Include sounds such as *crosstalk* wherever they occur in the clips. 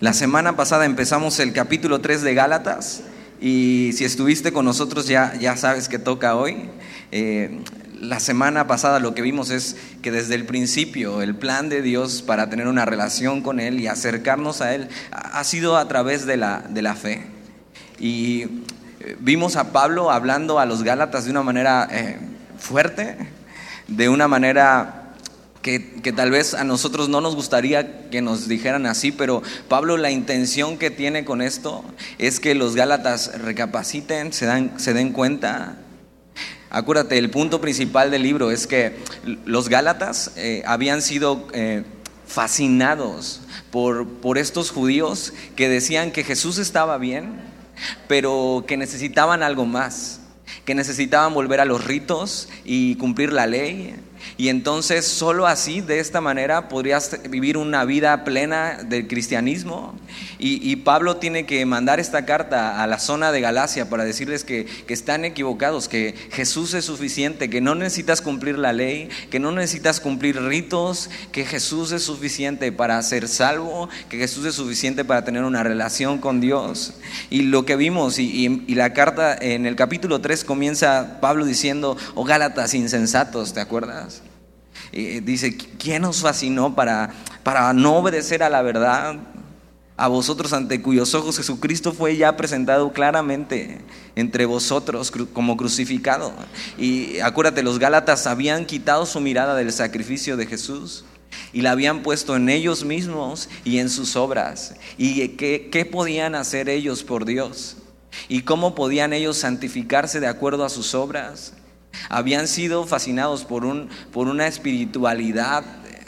La semana pasada empezamos el capítulo 3 de Gálatas y si estuviste con nosotros ya, ya sabes que toca hoy. Eh, la semana pasada lo que vimos es que desde el principio el plan de Dios para tener una relación con Él y acercarnos a Él ha sido a través de la, de la fe. Y eh, vimos a Pablo hablando a los Gálatas de una manera eh, fuerte, de una manera que, tal vez a nosotros no nos gustaría que nos dijeran así, pero Pablo la intención que tiene con esto es que los Gálatas recapaciten, se, dan, se den cuenta. Acuérdate, el punto principal del libro es que los Gálatas eh, habían sido eh, fascinados por, por estos judíos que decían que Jesús estaba bien, pero que necesitaban algo más, que necesitaban volver a los ritos y cumplir la ley, y entonces solo así, de esta manera, podrías vivir una vida plena del cristianismo. Y, Pablo tiene que mandar esta carta a la zona de Galacia para decirles que, están equivocados, que Jesús es suficiente, que no necesitas cumplir la ley, que no necesitas cumplir ritos, que Jesús es suficiente para ser salvo, que Jesús es suficiente para tener una relación con Dios. Y lo que vimos, y, y la carta en el capítulo 3 comienza Pablo diciendo, oh Gálatas insensatos, ¿te acuerdas? dice, ¿quién nos fascinó para, para no obedecer a la verdad? A vosotros ante cuyos ojos Jesucristo fue ya presentado claramente entre vosotros como crucificado. Y acuérdate, los Gálatas habían quitado su mirada del sacrificio de Jesús y la habían puesto en ellos mismos y en sus obras. ¿Y qué, qué podían hacer ellos por Dios? ¿Y cómo podían ellos santificarse de acuerdo a sus obras? Habían sido fascinados por, un, por una espiritualidad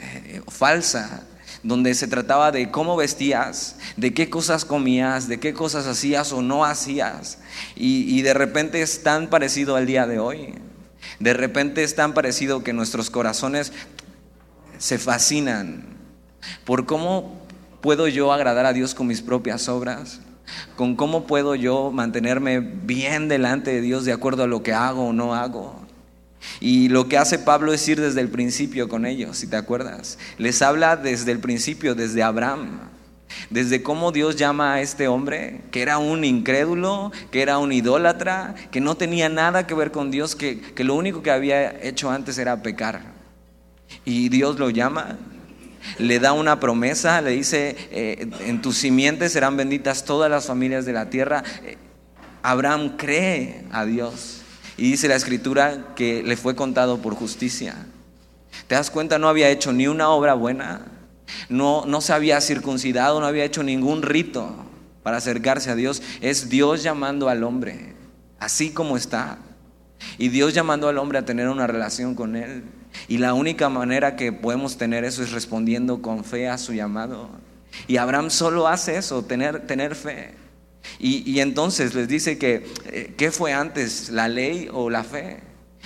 eh, falsa, donde se trataba de cómo vestías, de qué cosas comías, de qué cosas hacías o no hacías. Y, de repente es tan parecido al día de hoy. De repente es tan parecido que nuestros corazones se fascinan por cómo puedo yo agradar a Dios con mis propias obras con cómo puedo yo mantenerme bien delante de Dios de acuerdo a lo que hago o no hago. Y lo que hace Pablo es ir desde el principio con ellos, si te acuerdas. Les habla desde el principio, desde Abraham, desde cómo Dios llama a este hombre, que era un incrédulo, que era un idólatra, que no tenía nada que ver con Dios, que, que lo único que había hecho antes era pecar. Y Dios lo llama le da una promesa, le dice, eh, en tus simientes serán benditas todas las familias de la tierra. Eh, Abraham cree a Dios y dice la escritura que le fue contado por justicia. ¿Te das cuenta? No había hecho ni una obra buena, no, no se había circuncidado, no había hecho ningún rito para acercarse a Dios. Es Dios llamando al hombre, así como está. Y Dios llamando al hombre a tener una relación con Él. Y la única manera que podemos tener eso es respondiendo con fe a su llamado. Y Abraham solo hace eso, tener, tener fe. Y, entonces les dice que, eh, ¿qué fue antes, la ley o la fe?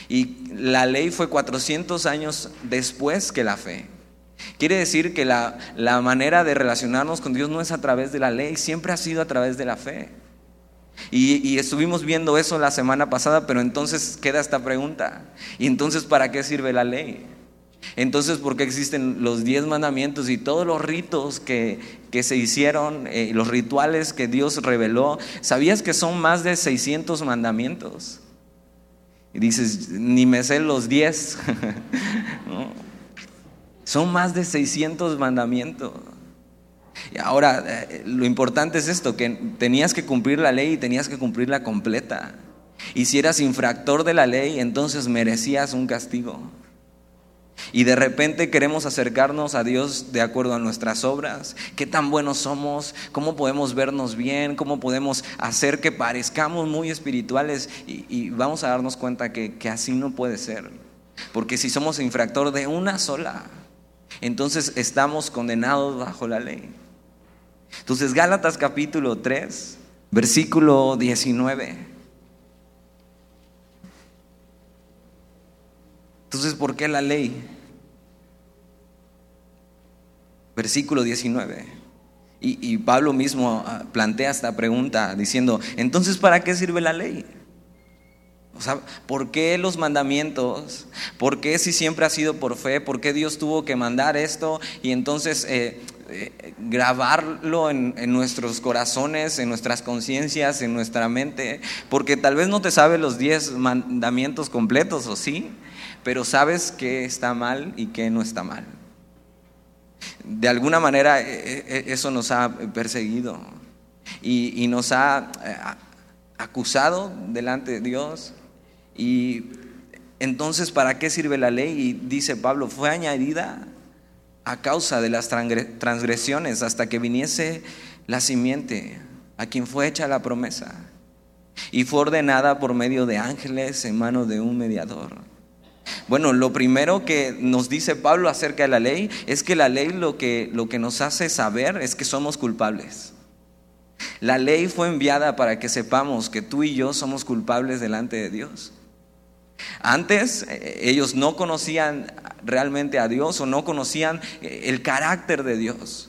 Y la ley fue 400 años después que la fe. Quiere decir que la, la manera de relacionarnos con Dios no es a través de la ley, siempre ha sido a través de la fe. Y, estuvimos viendo eso la semana pasada, pero entonces queda esta pregunta. ¿Y entonces para qué sirve la ley? Entonces, ¿por qué existen los diez mandamientos y todos los ritos que, se hicieron, eh, los rituales que Dios reveló? ¿Sabías que son más de 600 mandamientos? Y dices, ni me sé los diez. *laughs* Son más de 600 mandamientos. Y ahora, eh, lo importante es esto, que tenías que cumplir la ley y tenías que cumplirla completa. Y si eras infractor de la ley, entonces merecías un castigo. Y de repente queremos acercarnos a Dios de acuerdo a nuestras obras, qué tan buenos somos, cómo podemos vernos bien, cómo podemos hacer que parezcamos muy espirituales y, vamos a darnos cuenta que, que así no puede ser. Porque si somos infractor de una sola, entonces estamos condenados bajo la ley. Entonces, Gálatas capítulo 3, versículo 19. Entonces, ¿por qué la ley? Versículo 19. Y, Pablo mismo ah, plantea esta pregunta diciendo, entonces, ¿para qué sirve la ley? O sea, ¿por qué los mandamientos? ¿Por qué si siempre ha sido por fe? ¿Por qué Dios tuvo que mandar esto? Y entonces, eh, eh, grabarlo en, en, nuestros corazones, en nuestras conciencias, en nuestra mente, porque tal vez no te sabes los diez mandamientos completos, o sí, pero sabes que está mal y que no está mal. De alguna manera eh, eh, eso nos ha perseguido y, nos ha acusado delante de Dios. Y entonces, ¿para qué sirve la ley? Y dice Pablo, fue añadida a causa de las transgresiones hasta que viniese la simiente a quien fue hecha la promesa y fue ordenada por medio de ángeles en mano de un mediador. Bueno, lo primero que nos dice Pablo acerca de la ley es que la ley lo que, lo que nos hace saber es que somos culpables. La ley fue enviada para que sepamos que tú y yo somos culpables delante de Dios. Antes eh, ellos no conocían realmente a Dios o no conocían eh, el carácter de Dios.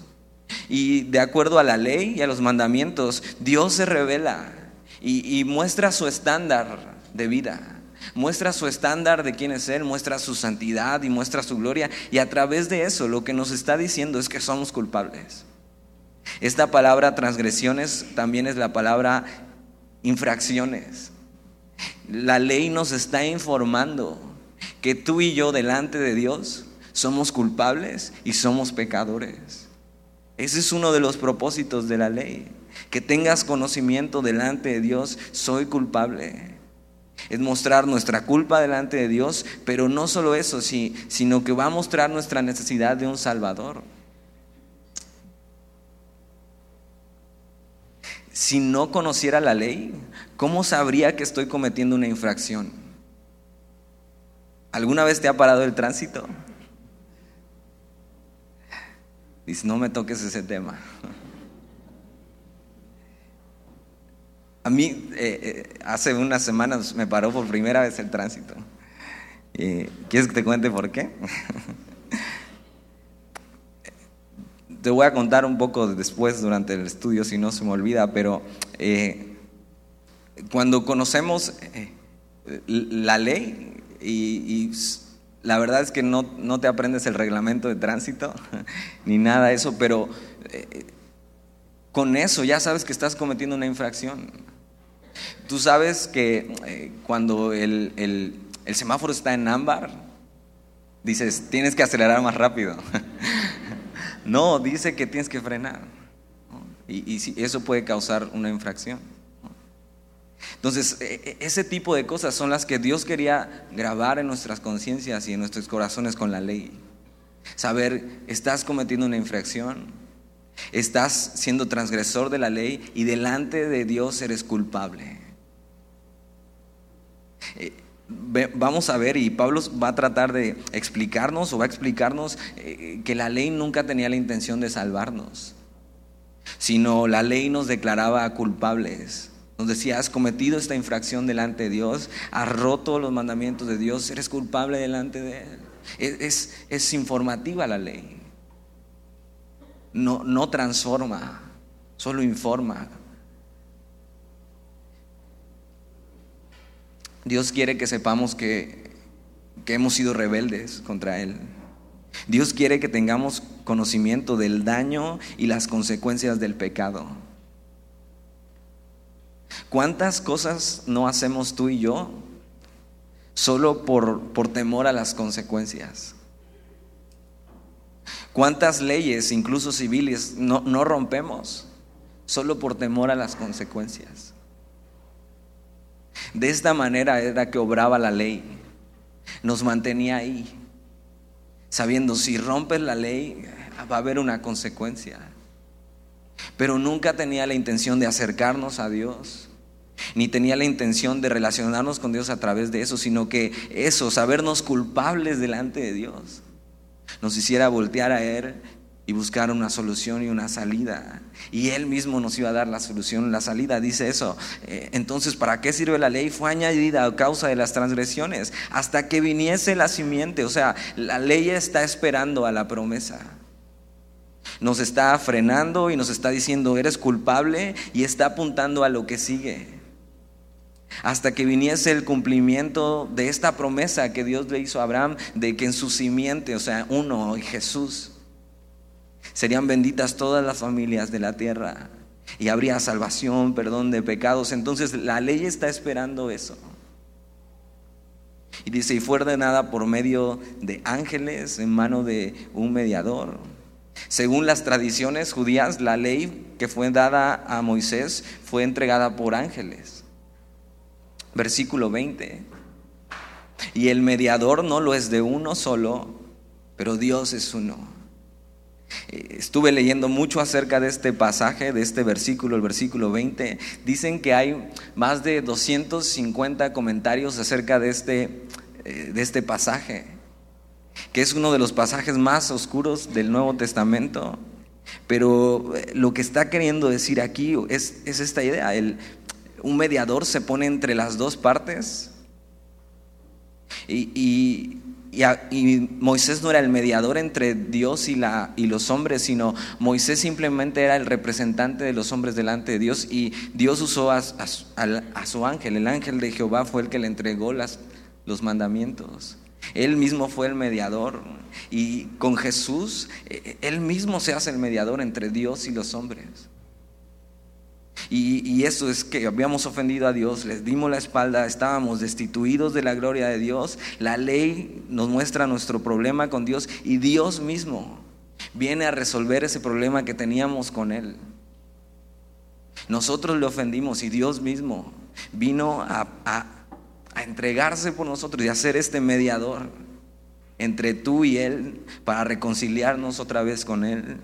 Y de acuerdo a la ley y a los mandamientos, Dios se revela y, muestra su estándar de vida. Muestra su estándar de quién es Él, muestra su santidad y muestra su gloria. Y a través de eso lo que nos está diciendo es que somos culpables. Esta palabra transgresiones también es la palabra infracciones. La ley nos está informando que tú y yo delante de Dios somos culpables y somos pecadores. Ese es uno de los propósitos de la ley, que tengas conocimiento delante de Dios, soy culpable. Es mostrar nuestra culpa delante de Dios, pero no solo eso, sino que va a mostrar nuestra necesidad de un Salvador. Si no conociera la ley, ¿cómo sabría que estoy cometiendo una infracción? ¿Alguna vez te ha parado el tránsito? Dice, no me toques ese tema. A mí eh, eh, hace unas semanas me paró por primera vez el tránsito. ¿Quieres que te cuente por qué? *laughs* te voy a contar un poco después durante el estudio si no se me olvida, pero eh, cuando conocemos la ley y, la verdad es que no, no, te aprendes el reglamento de tránsito *laughs* ni nada de eso, pero eh, con eso ya sabes que estás cometiendo una infracción. Tú sabes que eh, cuando el, el, semáforo está en ámbar, dices, tienes que acelerar más rápido. *laughs* no, dice que tienes que frenar. Y, y eso puede causar una infracción. Entonces, e, e, ese tipo de cosas son las que Dios quería grabar en nuestras conciencias y en nuestros corazones con la ley. Saber, estás cometiendo una infracción, estás siendo transgresor de la ley y delante de Dios eres culpable. Eh, vamos a ver, y Pablo va a tratar de explicarnos o va a explicarnos eh, que la ley nunca tenía la intención de salvarnos, sino la ley nos declaraba culpables. Nos decía, has cometido esta infracción delante de Dios, has roto los mandamientos de Dios, eres culpable delante de Él. Es, es, informativa la ley. No, no transforma, solo informa. Dios quiere que sepamos que, que hemos sido rebeldes contra Él. Dios quiere que tengamos conocimiento del daño y las consecuencias del pecado. ¿Cuántas cosas no hacemos tú y yo solo por, por temor a las consecuencias? ¿Cuántas leyes, incluso civiles, no, no rompemos solo por temor a las consecuencias? De esta manera era que obraba la ley. Nos mantenía ahí, sabiendo si rompes la ley va a haber una consecuencia pero nunca tenía la intención de acercarnos a Dios, ni tenía la intención de relacionarnos con Dios a través de eso, sino que eso, sabernos culpables delante de Dios, nos hiciera voltear a Él y buscar una solución y una salida. Y Él mismo nos iba a dar la solución, la salida. Dice eso. Eh, entonces, ¿para qué sirve la ley? Fue añadida a causa de las transgresiones, hasta que viniese la simiente. O sea, la ley está esperando a la promesa nos está frenando y nos está diciendo, eres culpable y está apuntando a lo que sigue. Hasta que viniese el cumplimiento de esta promesa que Dios le hizo a Abraham de que en su simiente, o sea, uno, Jesús, Serían benditas todas las familias de la tierra y habría salvación, perdón de pecados. Entonces la ley está esperando eso. Y dice, y fue ordenada por medio de ángeles en mano de un mediador. Según las tradiciones judías, la ley que fue dada a Moisés fue entregada por ángeles. Versículo 20. Y el mediador no lo es de uno solo, pero Dios es uno. Eh, estuve leyendo mucho acerca de este pasaje, de este versículo, el versículo 20. Dicen que hay más de 250 comentarios acerca de este, eh, de este pasaje, que es uno de los pasajes más oscuros del Nuevo Testamento. Pero eh, lo que está queriendo decir aquí es, esta idea, el, un mediador se pone entre las dos partes y, y, Moisés no era el mediador entre Dios y, la, y los hombres, sino Moisés simplemente era el representante de los hombres delante de Dios y Dios usó a, su ángel. El ángel de Jehová fue el que le entregó las, los mandamientos. Él mismo fue el mediador y con Jesús, e, e, Él mismo se hace el mediador entre Dios y los hombres. Y, eso es que habíamos ofendido a Dios, les dimos la espalda, estábamos destituidos de la gloria de Dios. La ley nos muestra nuestro problema con Dios y Dios mismo viene a resolver ese problema que teníamos con Él. Nosotros le ofendimos y Dios mismo vino a, a entregarse por nosotros y a ser este mediador entre tú y Él para reconciliarnos otra vez con Él.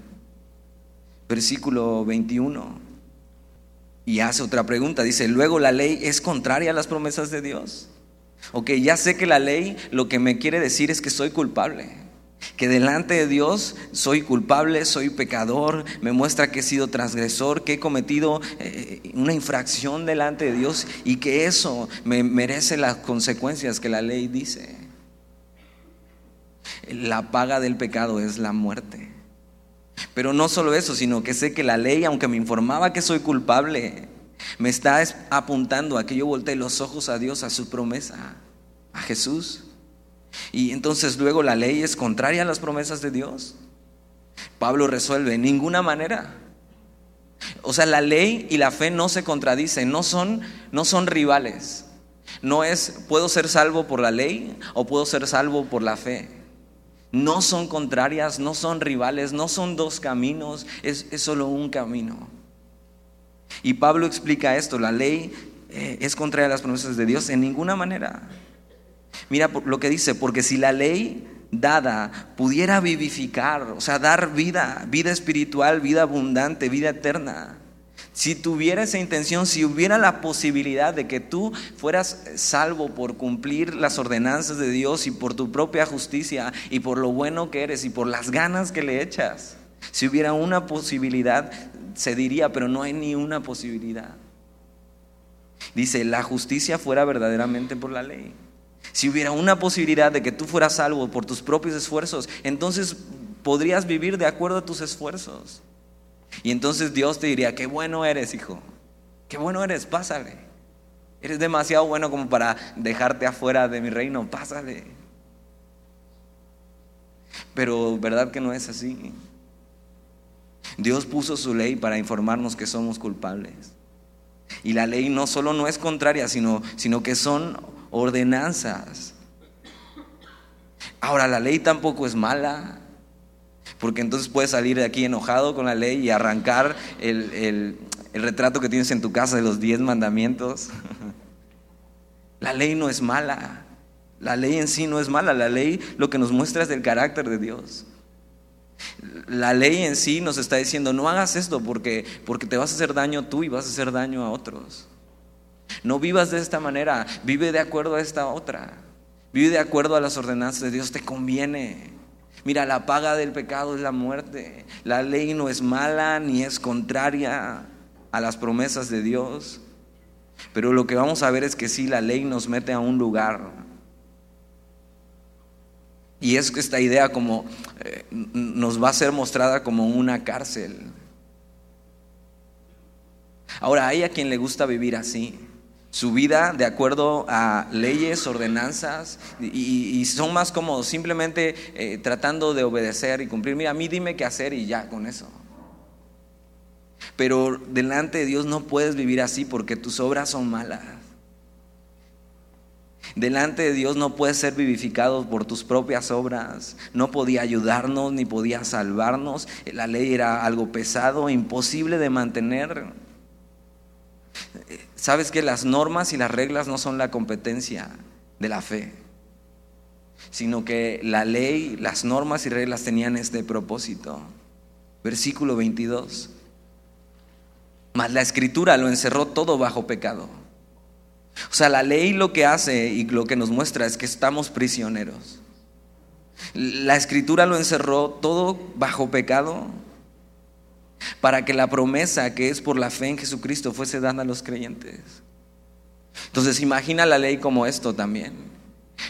Versículo 21. Y hace otra pregunta, dice, luego la ley es contraria a las promesas de Dios. Ok, ya sé que la ley lo que me quiere decir es que soy culpable, que delante de Dios soy culpable, soy pecador, me muestra que he sido transgresor, que he cometido eh, una infracción delante de Dios y que eso me merece las consecuencias que la ley dice. La paga del pecado es la muerte. Pero no solo eso, sino que sé que la ley, aunque me informaba que soy culpable, me está apuntando a que yo voltee los ojos a Dios, a su promesa, a Jesús. Y entonces luego la ley es contraria a las promesas de Dios. Pablo resuelve, en ninguna manera. O sea, la ley y la fe no se contradicen, no son, no son rivales. No es, puedo ser salvo por la ley o puedo ser salvo por la fe. No son contrarias, no son rivales, no son dos caminos, es, solo un camino. Y Pablo explica esto, la ley eh, es contraria a las promesas de Dios en ninguna manera. Mira lo que dice, porque si la ley dada pudiera vivificar, o sea, dar vida, vida espiritual, vida abundante, vida eterna, si tuviera esa intención, si hubiera la posibilidad de que tú fueras salvo por cumplir las ordenanzas de Dios y por tu propia justicia y por lo bueno que eres y por las ganas que le echas, si hubiera una posibilidad, se diría, pero no hay ni una posibilidad. Dice, la justicia fuera verdaderamente por la ley. Si hubiera una posibilidad de que tú fueras salvo por tus propios esfuerzos, entonces podrías vivir de acuerdo a tus esfuerzos. Y entonces Dios te diría, qué bueno eres, hijo. Qué bueno eres, pásale. Eres demasiado bueno como para dejarte afuera de mi reino, pásale. Pero verdad que no es así. Dios puso su ley para informarnos que somos culpables. Y la ley no solo no es contraria, sino, sino que son ordenanzas. Ahora, la ley tampoco es mala. Porque entonces puedes salir de aquí enojado con la ley y arrancar el, retrato que tienes en tu casa de los diez mandamientos. *laughs* La ley no es mala. La ley en sí no es mala. La ley lo que nos muestra es del carácter de Dios. La ley en sí nos está diciendo, no hagas esto porque, porque te vas a hacer daño tú y vas a hacer daño a otros. No vivas de esta manera, vive de acuerdo a esta otra. Vive de acuerdo a las ordenanzas de Dios, te conviene. Mira, la paga del pecado es la muerte. La ley no es mala ni es contraria a las promesas de Dios. Pero lo que vamos a ver es que sí, la ley nos mete a un lugar. Y es que esta idea como eh, nos va a ser mostrada como una cárcel. Ahora, hay a quien le gusta vivir así. Su vida de acuerdo a leyes, ordenanzas, y, son más como simplemente eh, tratando de obedecer y cumplir. Mira, a mí dime qué hacer y ya con eso. Pero delante de Dios no puedes vivir así porque tus obras son malas. Delante de Dios no puedes ser vivificado por tus propias obras. No podía ayudarnos ni podía salvarnos. La ley era algo pesado, imposible de mantener. Sabes que las normas y las reglas no son la competencia de la fe, sino que la ley, las normas y reglas tenían este propósito. Versículo 22. Mas la escritura lo encerró todo bajo pecado. O sea, la ley lo que hace y lo que nos muestra es que estamos prisioneros. La escritura lo encerró todo bajo pecado para que la promesa que es por la fe en Jesucristo fuese dada a los creyentes. Entonces imagina la ley como esto también,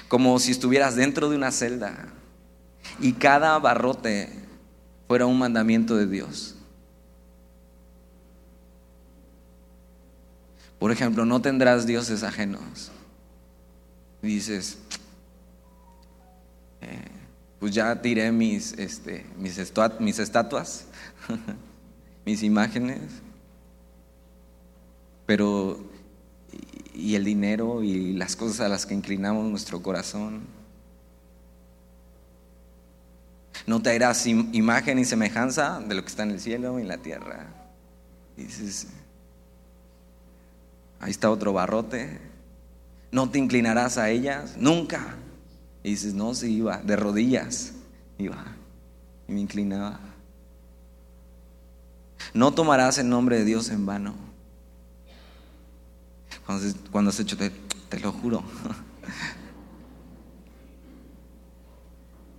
como si estuvieras dentro de una celda y cada barrote fuera un mandamiento de Dios. Por ejemplo, no tendrás dioses ajenos. dices, eh, pues ya tiré mis, este, mis, mis estatuas, *laughs* mis imágenes, pero y el dinero y las cosas a las que inclinamos nuestro corazón. No te harás imagen y semejanza de lo que está en el cielo y en la tierra. dices, Ahí está otro barrote. No te inclinarás a ellas, nunca. Y dices, no, sí iba, de rodillas. Iba. Y me inclinaba. No tomarás el nombre de Dios en vano. Cuando, has hecho, te, te lo juro. *laughs*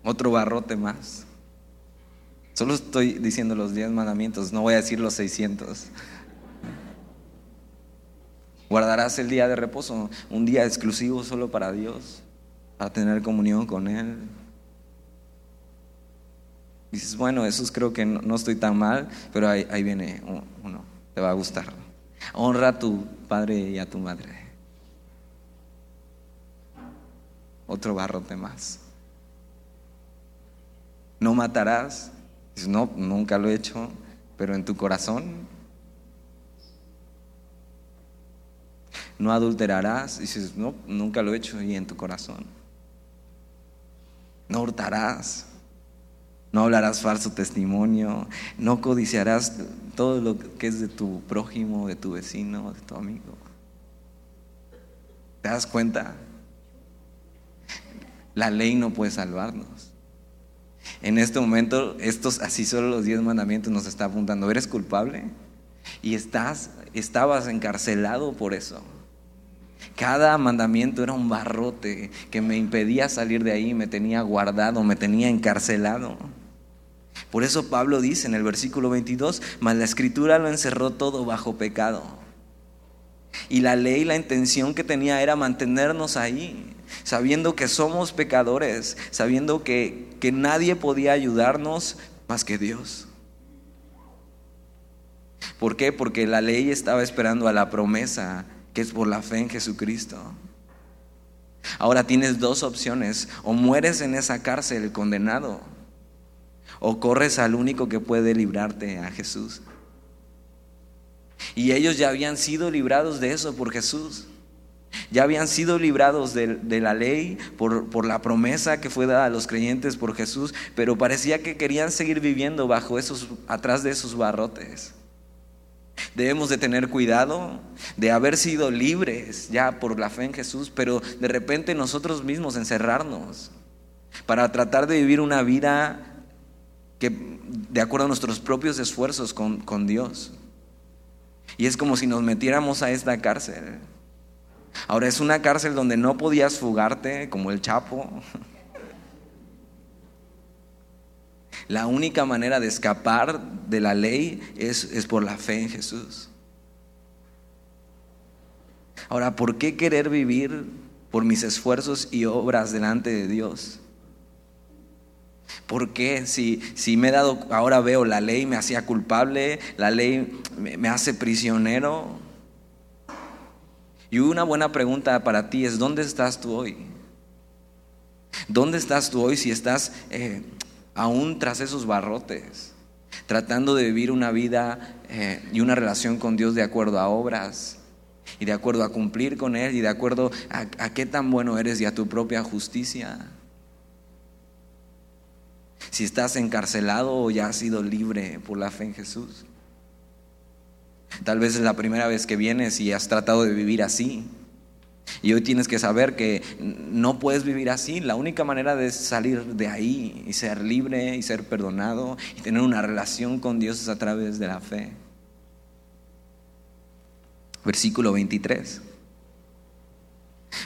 Otro barrote más. Solo estoy diciendo los diez mandamientos, no voy a decir los seiscientos. Guardarás el día de reposo, un día exclusivo solo para Dios, para tener comunión con Él. Dices, bueno, eso creo que no, estoy tan mal, pero ahí, ahí viene uno, te va a gustar. Honra a tu padre y a tu madre. Otro barrote más. No matarás. Dices, no, nunca lo he hecho, pero en tu corazón no adulterarás. dices, no, nunca lo he hecho y en tu corazón. No hurtarás. No hablarás falso testimonio. No codiciarás todo lo que es de tu prójimo, de tu vecino, de tu amigo. ¿Te das cuenta? La ley no puede salvarnos. En este momento, estos así solo los diez mandamientos nos está apuntando. ¿Eres culpable? Y estás, estabas encarcelado por eso. Cada mandamiento era un barrote que me impedía salir de ahí, me tenía guardado, me tenía encarcelado. Por eso Pablo dice en el versículo 22, mas la escritura lo encerró todo bajo pecado. Y la ley, la intención que tenía era mantenernos ahí, sabiendo que somos pecadores, sabiendo que, que nadie podía ayudarnos más que Dios. ¿Por qué? Porque la ley estaba esperando a la promesa que es por la fe en Jesucristo. Ahora tienes dos opciones, o mueres en esa cárcel condenado, o corres al único que puede librarte, a Jesús. Y ellos ya habían sido librados de eso por Jesús. Ya habían sido librados de, la ley por, por, la promesa que fue dada a los creyentes por Jesús, pero parecía que querían seguir viviendo bajo esos, atrás de esos barrotes. Debemos de tener cuidado de haber sido libres ya por la fe en Jesús, pero de repente nosotros mismos encerrarnos para tratar de vivir una vida que de acuerdo a nuestros propios esfuerzos con, con Dios. Y es como si nos metiéramos a esta cárcel. Ahora es una cárcel donde no podías fugarte como el Chapo. *laughs* La única manera de escapar de la ley es, es por la fe en Jesús. Ahora, ¿por qué querer vivir por mis esfuerzos y obras delante de Dios? ¿Por qué? Si, si me he dado, ahora veo, la ley me hacía culpable, la ley me, hace prisionero. Y una buena pregunta para ti es, ¿dónde estás tú hoy? ¿Dónde estás tú hoy si estás eh, aún tras esos barrotes, tratando de vivir una vida eh, y una relación con Dios de acuerdo a obras y de acuerdo a cumplir con Él y de acuerdo a qué tan bueno eres y a tu propia justicia? Si estás encarcelado o ya has sido libre por la fe en Jesús. Tal vez es la primera vez que vienes y has tratado de vivir así. Y hoy tienes que saber que no puedes vivir así. La única manera de salir de ahí y ser libre y ser perdonado y tener una relación con Dios es a través de la fe. Versículo 23.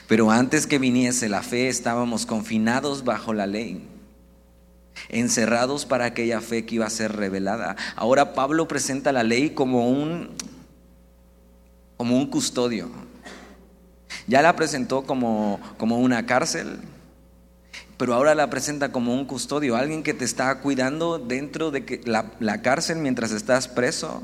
Pero antes que viniese la fe estábamos confinados bajo la ley, encerrados para aquella fe que iba a ser revelada. Ahora Pablo presenta la ley como un, como un custodio ya la presentó como, como una cárcel, pero ahora la presenta como un custodio, alguien que te está cuidando dentro de la, la cárcel mientras estás preso.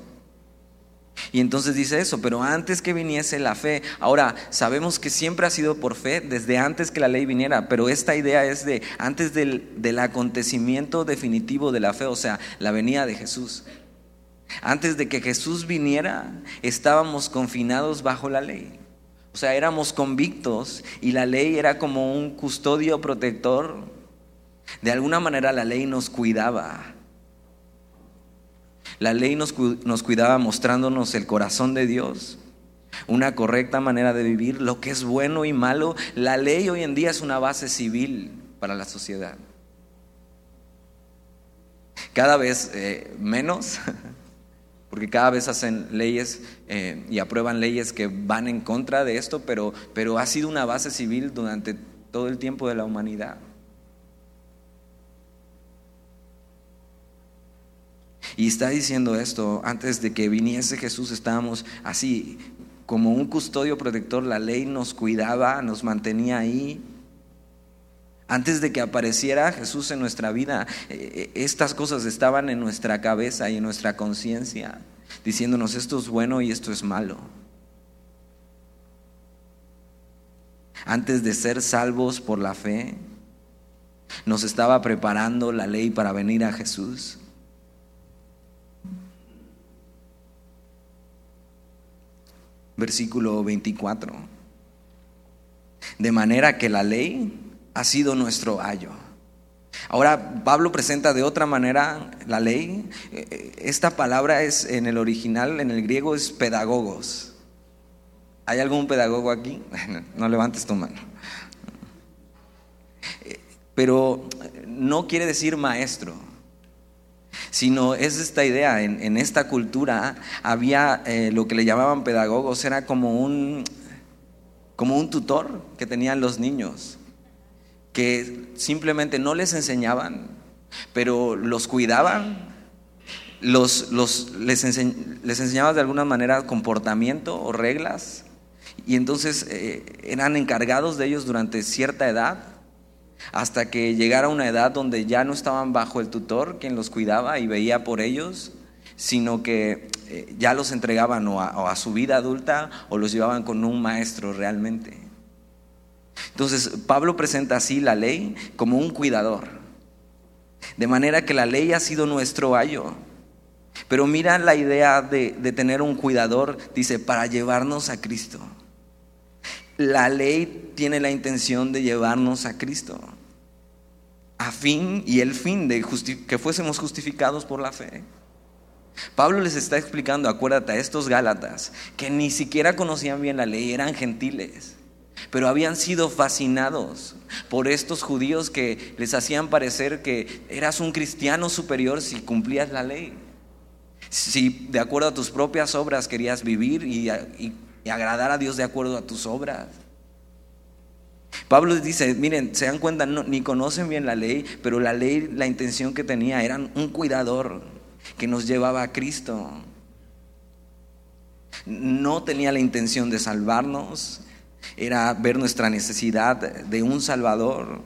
Y entonces dice eso, pero antes que viniese la fe, ahora sabemos que siempre ha sido por fe, desde antes que la ley viniera, pero esta idea es de antes del, del acontecimiento definitivo de la fe, o sea, la venida de Jesús. Antes de que Jesús viniera, estábamos confinados bajo la ley. O sea, éramos convictos y la ley era como un custodio protector. De alguna manera la ley nos cuidaba. La ley nos, nos, cuidaba mostrándonos el corazón de Dios, una correcta manera de vivir, lo que es bueno y malo. La ley hoy en día es una base civil para la sociedad. Cada vez eh, menos, *laughs* porque cada vez hacen leyes eh, y aprueban leyes que van en contra de esto, pero, pero ha sido una base civil durante todo el tiempo de la humanidad. Y está diciendo esto, antes de que viniese Jesús estábamos así, como un custodio protector, la ley nos cuidaba, nos mantenía ahí, antes de que apareciera Jesús en nuestra vida, eh, eh, estas cosas estaban en nuestra cabeza y en nuestra conciencia, diciéndonos esto es bueno y esto es malo. Antes de ser salvos por la fe, nos estaba preparando la ley para venir a Jesús. Versículo 24. De manera que la ley ha sido nuestro ayo. Ahora Pablo presenta de otra manera la ley. Esta palabra es en el original, en el griego es pedagogos. ¿Hay algún pedagogo aquí? *laughs* No levantes tu mano. Pero no quiere decir maestro, sino es esta idea. En, esta cultura había eh, lo que le llamaban pedagogos, era como un, como un tutor que tenían los niños que simplemente no les enseñaban, pero los cuidaban, los, los, les, les enseñaban de alguna manera comportamiento o reglas, y entonces eh, eran encargados de ellos durante cierta edad, hasta que llegara una edad donde ya no estaban bajo el tutor, quien los cuidaba y veía por ellos, sino que eh, ya los entregaban o a su vida adulta o los llevaban con un maestro realmente. Entonces, Pablo presenta así la ley como un cuidador. De manera que la ley ha sido nuestro ayo. Pero mira la idea de, tener un cuidador, dice, para llevarnos a Cristo. La ley tiene la intención de llevarnos a Cristo. A fin y el fin de que fuésemos justificados por la fe. Pablo les está explicando, acuérdate, a estos Gálatas, que ni siquiera conocían bien la ley, eran gentiles pero habían sido fascinados por estos judíos que les hacían parecer que eras un cristiano superior si cumplías la ley. Si de acuerdo a tus propias obras querías vivir y, agradar a Dios de acuerdo a tus obras. Pablo dice, miren, se dan cuenta, ni conocen bien la ley, pero la ley, la intención que tenía, era un cuidador que nos llevaba a Cristo. No tenía la intención de salvarnos, era ver nuestra necesidad de un Salvador.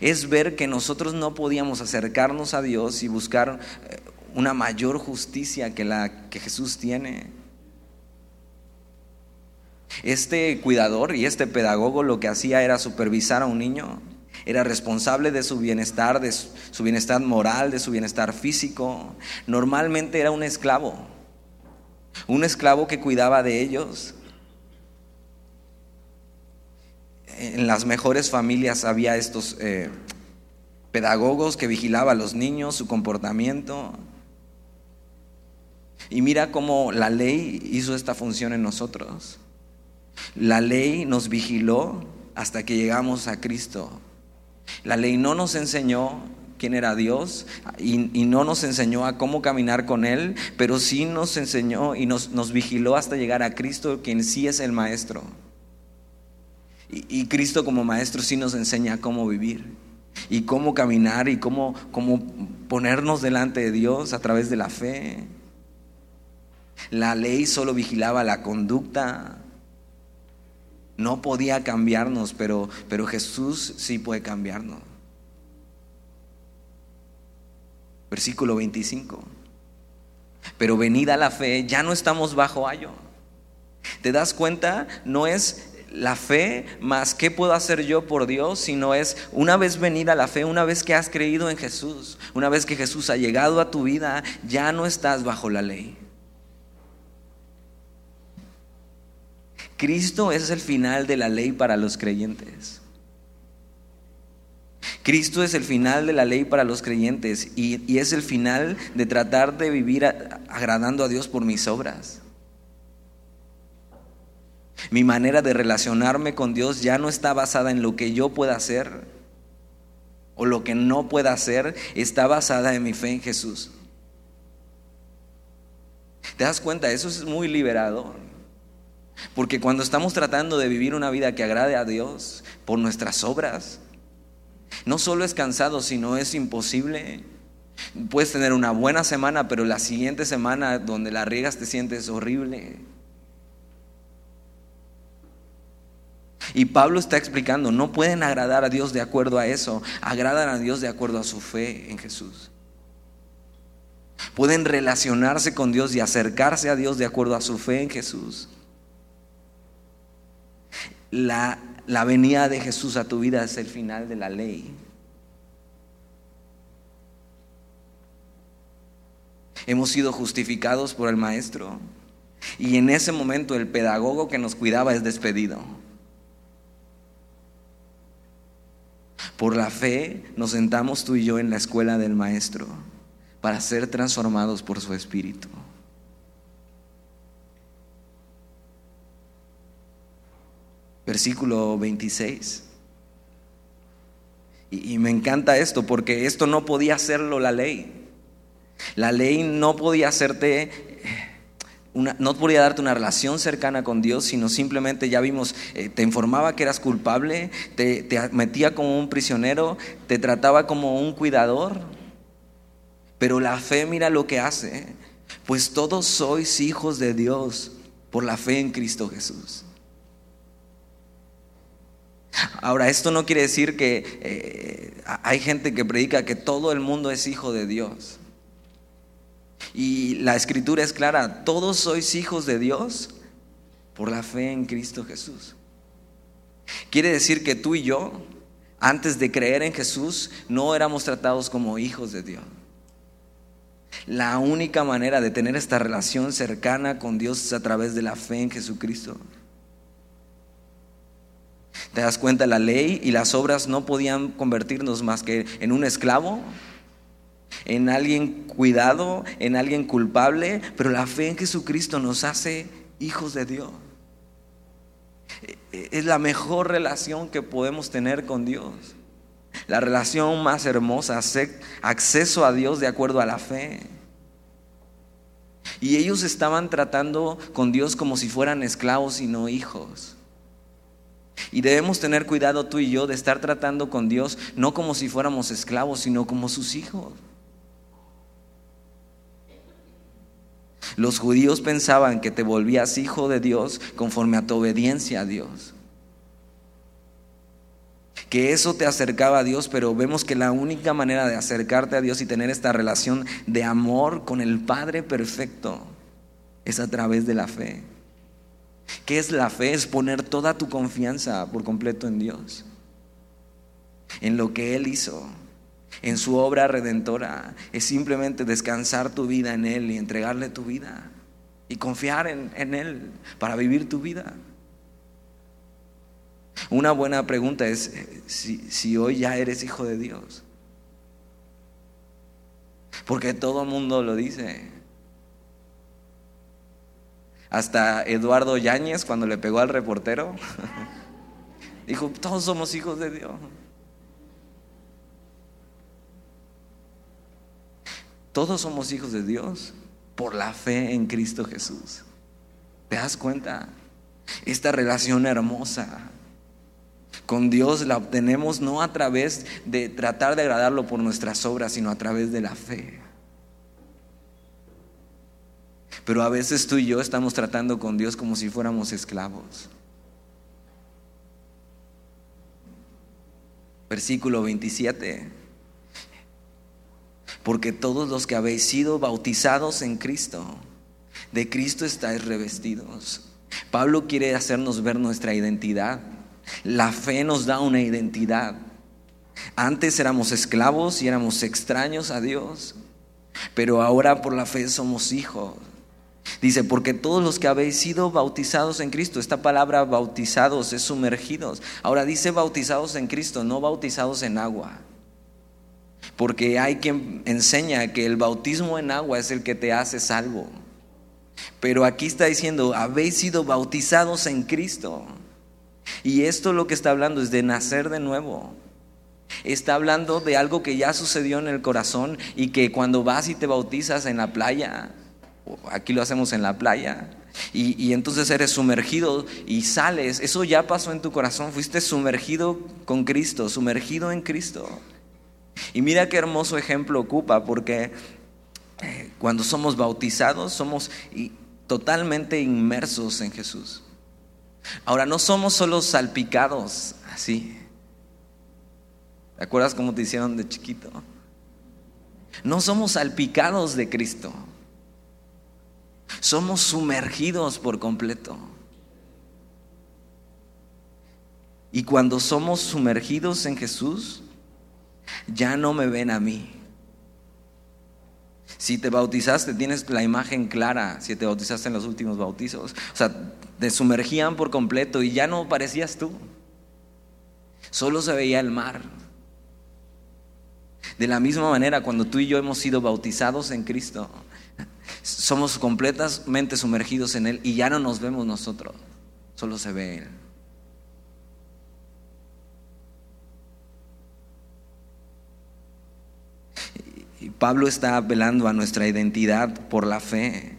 Es ver que nosotros no podíamos acercarnos a Dios y buscar eh, una mayor justicia que la que Jesús tiene. Este cuidador y este pedagogo lo que hacía era supervisar a un niño, era responsable de su bienestar, de su bienestar moral, de su bienestar físico. Normalmente era un esclavo, un esclavo que cuidaba de ellos. En las mejores familias había estos eh, pedagogos que vigilaban a los niños, su comportamiento. Y mira cómo la ley hizo esta función en nosotros. La ley nos vigiló hasta que llegamos a Cristo. La ley no nos enseñó quién era Dios y, no nos enseñó a cómo caminar con Él, pero sí nos enseñó y nos, nos vigiló hasta llegar a Cristo, quien sí es el Maestro. Y, y, Cristo como Maestro sí nos enseña cómo vivir y cómo caminar y cómo, cómo ponernos delante de Dios a través de la fe. La ley solo vigilaba la conducta, no podía cambiarnos, pero, pero Jesús sí puede cambiarnos. Versículo 25. Pero venida la fe, ya no estamos bajo ayo. ¿Te das cuenta? No es la fe más qué puedo hacer yo por Dios, sino es una vez venida la fe, una vez que has creído en Jesús, una vez que Jesús ha llegado a tu vida, ya no estás bajo la ley. Cristo es el final de la ley para los creyentes. Cristo es el final de la ley para los creyentes y, es el final de tratar de vivir agradando a Dios por mis obras. Mi manera de relacionarme con Dios ya no está basada en lo que yo pueda hacer o lo que no pueda hacer, está basada en mi fe en Jesús. ¿Te das cuenta? Eso es muy liberador. Porque cuando estamos tratando de vivir una vida que agrade a Dios por nuestras obras, no solo es cansado, sino es imposible. Puedes tener una buena semana, pero la siguiente semana donde la riegas te sientes horrible. Y Pablo está explicando, no pueden agradar a Dios de acuerdo a eso, agradan a Dios de acuerdo a su fe en Jesús. Pueden relacionarse con Dios y acercarse a Dios de acuerdo a su fe en Jesús la, venida de Jesús a tu vida es el final de la ley. Hemos sido justificados por el Maestro. Y en ese momento el pedagogo que nos cuidaba es despedido. Por la fe nos sentamos tú y yo en la escuela del Maestro para ser transformados por su Espíritu. Versículo 26. Y, me encanta esto porque esto no podía hacerlo la ley. La ley no podía hacerte, una, no podía darte una relación cercana con Dios, sino simplemente ya vimos, eh, te informaba que eras culpable, te, te metía como un prisionero, te trataba como un cuidador. Pero la fe, mira lo que hace, pues todos sois hijos de Dios por la fe en Cristo Jesús. Ahora, esto no quiere decir que eh, hay gente que predica que todo el mundo es hijo de Dios. Y la escritura es clara, todos sois hijos de Dios por la fe en Cristo Jesús. Quiere decir que tú y yo, antes de creer en Jesús, no éramos tratados como hijos de Dios. La única manera de tener esta relación cercana con Dios es a través de la fe en Jesucristo. ¿Te das cuenta? La ley y las obras no podían convertirnos más que en un esclavo, en alguien cuidado, en alguien culpable, pero la fe en Jesucristo nos hace hijos de Dios. Es la mejor relación que podemos tener con Dios. La relación más hermosa, acceso a Dios de acuerdo a la fe. Y ellos estaban tratando con Dios como si fueran esclavos y no hijos. Y debemos tener cuidado tú y yo de estar tratando con Dios no como si fuéramos esclavos, sino como sus hijos. Los judíos pensaban que te volvías hijo de Dios conforme a tu obediencia a Dios. Que eso te acercaba a Dios, pero vemos que la única manera de acercarte a Dios y tener esta relación de amor con el Padre perfecto es a través de la fe. ¿Qué es la fe? Es poner toda tu confianza por completo en Dios, en lo que Él hizo, en su obra redentora. Es simplemente descansar tu vida en Él y entregarle tu vida y confiar en, Él para vivir tu vida. Una buena pregunta es si, si hoy ya eres hijo de Dios. Porque todo el mundo lo dice. Hasta Eduardo Yáñez, cuando le pegó al reportero, *laughs* dijo, todos somos hijos de Dios. Todos somos hijos de Dios por la fe en Cristo Jesús. ¿Te das cuenta? Esta relación hermosa con Dios la obtenemos no a través de tratar de agradarlo por nuestras obras, sino a través de la fe. Pero a veces tú y yo estamos tratando con Dios como si fuéramos esclavos. Versículo 27. Porque todos los que habéis sido bautizados en Cristo, de Cristo estáis revestidos. Pablo quiere hacernos ver nuestra identidad. La fe nos da una identidad. Antes éramos esclavos y éramos extraños a Dios, pero ahora por la fe somos hijos. Dice, porque todos los que habéis sido bautizados en Cristo, esta palabra bautizados es sumergidos. Ahora dice bautizados en Cristo, no bautizados en agua. Porque hay quien enseña que el bautismo en agua es el que te hace salvo. Pero aquí está diciendo, habéis sido bautizados en Cristo. Y esto lo que está hablando es de nacer de nuevo. Está hablando de algo que ya sucedió en el corazón y que cuando vas y te bautizas en la playa, aquí lo hacemos en la playa, y, entonces eres sumergido y sales, eso ya pasó en tu corazón, fuiste sumergido con Cristo, sumergido en Cristo. Y mira qué hermoso ejemplo ocupa, porque eh, cuando somos bautizados somos totalmente inmersos en Jesús. Ahora, no somos solo salpicados así. ¿Te acuerdas cómo te hicieron de chiquito? No somos salpicados de Cristo. Somos sumergidos por completo. Y cuando somos sumergidos en Jesús, ya no me ven a mí. Si te bautizaste, tienes la imagen clara, si te bautizaste en los últimos bautizos. O sea, te sumergían por completo y ya no parecías tú. Solo se veía el mar. De la misma manera, cuando tú y yo hemos sido bautizados en Cristo, somos completamente sumergidos en Él y ya no nos vemos nosotros, solo se ve Él. Y Pablo está apelando a nuestra identidad por la fe.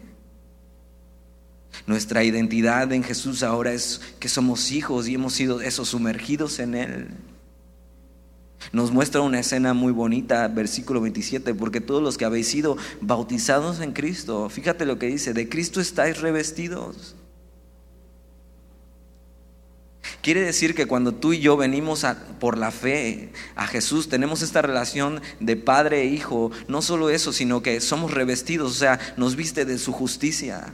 Nuestra identidad en Jesús ahora es que somos hijos y hemos sido esos sumergidos en Él. Nos muestra una escena muy bonita, versículo 27, porque todos los que habéis sido bautizados en Cristo, fíjate lo que dice, de Cristo estáis revestidos. Quiere decir que cuando tú y yo venimos por la fe a Jesús, tenemos esta relación de padre e hijo. No solo eso, sino que somos revestidos, o sea, nos viste de su justicia,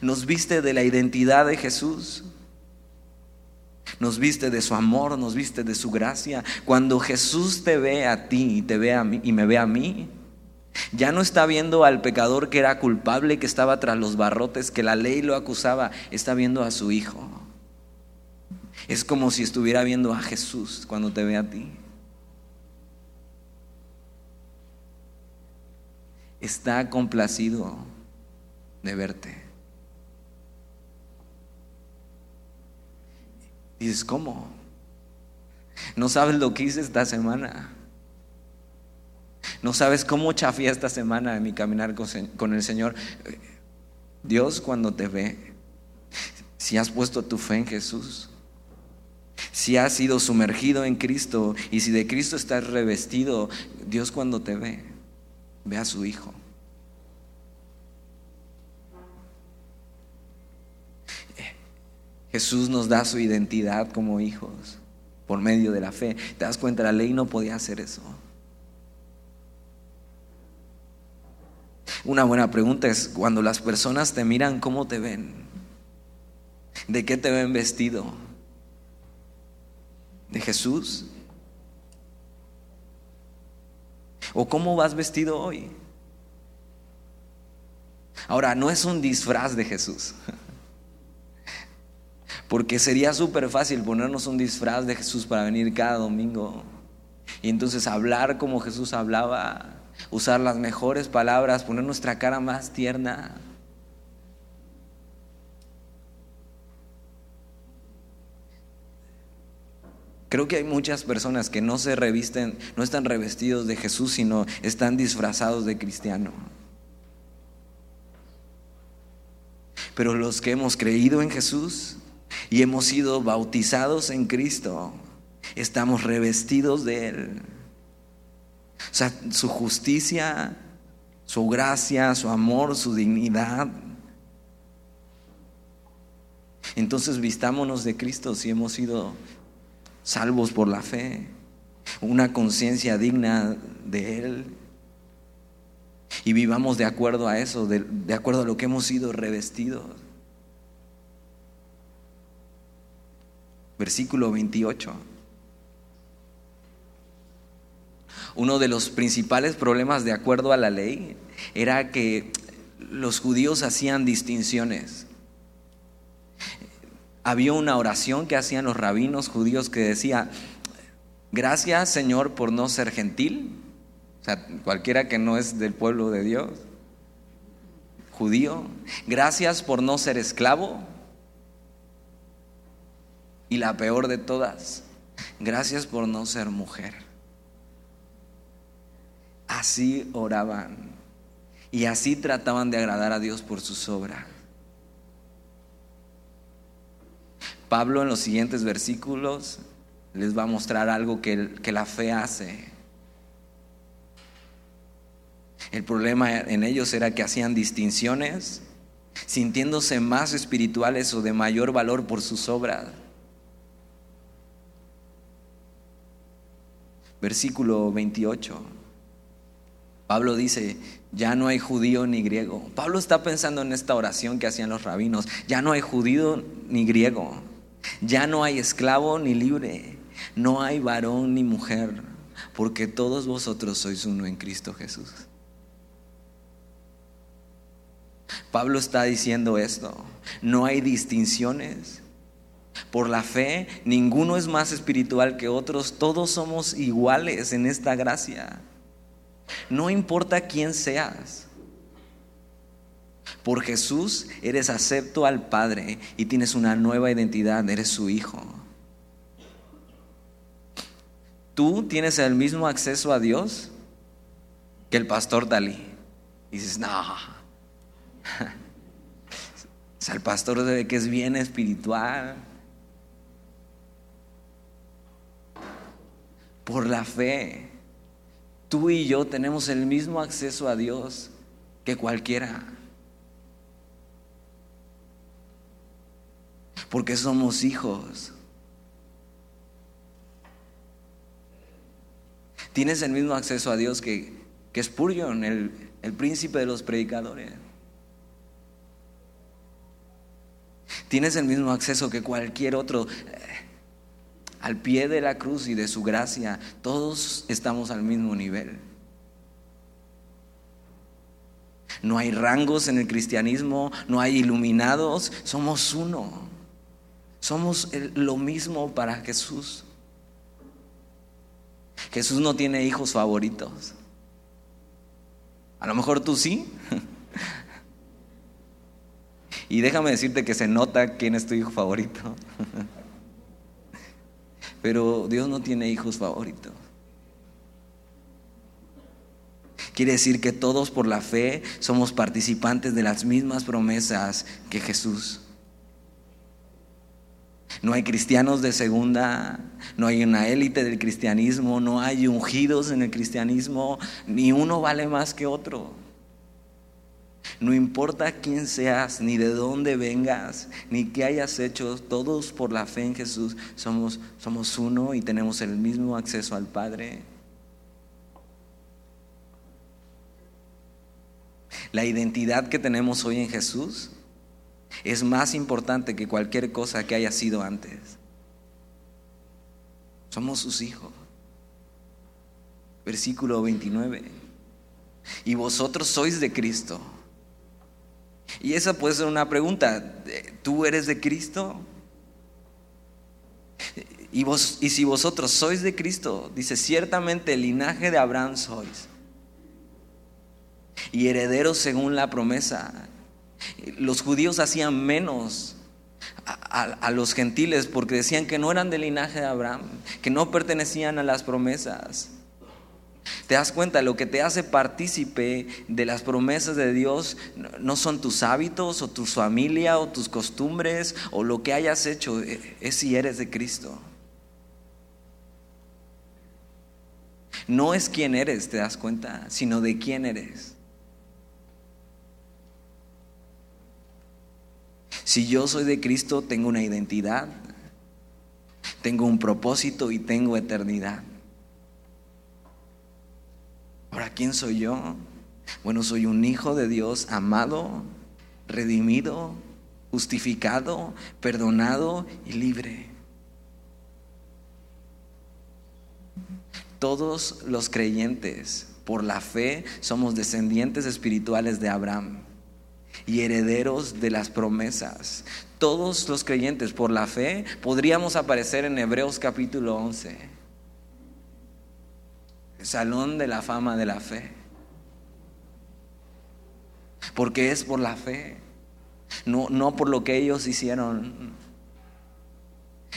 nos viste de la identidad de Jesús, nos viste de su amor, nos viste de su gracia. Cuando Jesús te ve a ti y te ve a mí y me ve a mí, ya no está viendo al pecador que era culpable, que estaba tras los barrotes, que la ley lo acusaba, está viendo a su hijo. Es como si estuviera viendo a Jesús cuando te ve a ti. Está complacido de verte. Dices, ¿cómo? No sabes lo que hice esta semana. No sabes cómo chafía esta semana en mi caminar con el Señor. Dios cuando te ve, si has puesto tu fe en Jesús, si has sido sumergido en Cristo y si de Cristo estás revestido, Dios cuando te ve, ve a su Hijo. Jesús nos da su identidad como hijos por medio de la fe. ¿Te das cuenta? La ley no podía hacer eso. Una buena pregunta es, cuando las personas te miran, ¿cómo te ven? ¿De qué te ven vestido? ¿De Jesús? ¿O cómo vas vestido hoy? Ahora, no es un disfraz de Jesús. *laughs* Porque sería súper fácil ponernos un disfraz de Jesús para venir cada domingo. Y entonces hablar como Jesús hablaba, usar las mejores palabras, poner nuestra cara más tierna. Creo que hay muchas personas que no se revisten, no están revestidos de Jesús, sino están disfrazados de cristiano. Pero los que hemos creído en Jesús y hemos sido bautizados en Cristo, estamos revestidos de Él. O sea, su justicia, su gracia, su amor, su dignidad. Entonces vistámonos de Cristo si hemos sido salvos por la fe, una conciencia digna de Él. Y vivamos de acuerdo a eso, de, de, acuerdo a lo que hemos sido revestidos. Versículo 28. Uno de los principales problemas de acuerdo a la ley era que los judíos hacían distinciones. Había una oración que hacían los rabinos judíos que decía, gracias Señor por no ser gentil, o sea, cualquiera que no es del pueblo de Dios, judío, gracias por no ser esclavo, y la peor de todas, gracias por no ser mujer. Así oraban y así trataban de agradar a Dios por sus obras. Pablo en los siguientes versículos les va a mostrar algo que, que la fe hace. El problema en ellos era que hacían distinciones, sintiéndose más espirituales o de mayor valor por sus obras. Versículo 28. Pablo dice, ya no hay judío ni griego. Pablo está pensando en esta oración que hacían los rabinos. Ya no hay judío ni griego. Ya no hay esclavo ni libre. No hay varón ni mujer. Porque todos vosotros sois uno en Cristo Jesús. Pablo está diciendo esto. No hay distinciones. Por la fe, ninguno es más espiritual que otros. Todos somos iguales en esta gracia. No importa quién seas. Por Jesús eres acepto al Padre y tienes una nueva identidad, eres su hijo. Tú tienes el mismo acceso a Dios que el pastor Dalí. Y dices, no. *laughs* El pastor que es bien espiritual. Por la fe tú y yo tenemos el mismo acceso a Dios que cualquiera. Porque somos hijos. Tienes el mismo acceso a Dios que, que Spurgeon, el, el príncipe de los predicadores. Tienes el mismo acceso que cualquier otro al pie de la cruz y de su gracia, todos estamos al mismo nivel. No hay rangos en el cristianismo, no hay iluminados, somos uno. Somos lo mismo para Jesús. Jesús no tiene hijos favoritos. A lo mejor tú sí. *laughs* y déjame decirte que se nota quién es tu hijo favorito. *laughs* Pero Dios no tiene hijos favoritos. Quiere decir que todos por la fe somos participantes de las mismas promesas que Jesús. No hay cristianos de segunda, no hay una élite del cristianismo, no hay ungidos en el cristianismo, ni uno vale más que otro. No importa quién seas, ni de dónde vengas, ni qué hayas hecho, todos por la fe en Jesús somos, somos uno y tenemos el mismo acceso al Padre. La identidad que tenemos hoy en Jesús es más importante que cualquier cosa que haya sido antes. Somos sus hijos. Versículo 29. Y vosotros sois de Cristo. Y esa puede ser una pregunta. ¿Tú eres de Cristo? Y, vos, y si vosotros sois de Cristo, dice, ciertamente el linaje de Abraham sois. Y herederos según la promesa. Los judíos hacían menos a, los gentiles porque decían que no eran del linaje de Abraham, que no pertenecían a las promesas. Te das cuenta, lo que te hace partícipe de las promesas de Dios no son tus hábitos o tu familia o tus costumbres o lo que hayas hecho, e, es si eres de Cristo. No es quién eres, te das cuenta, sino de quién eres. Si yo soy de Cristo, tengo una identidad, tengo un propósito y tengo eternidad. Ahora, ¿quién soy yo? Bueno, soy un hijo de Dios amado, redimido, justificado, perdonado y libre. Todos los creyentes, por la fe, somos descendientes espirituales de Abraham y herederos de las promesas. Todos los creyentes, por la fe, podríamos aparecer en Hebreos capítulo 11 salón de la fama de la fe. Porque es por la fe, no, no por lo que ellos hicieron.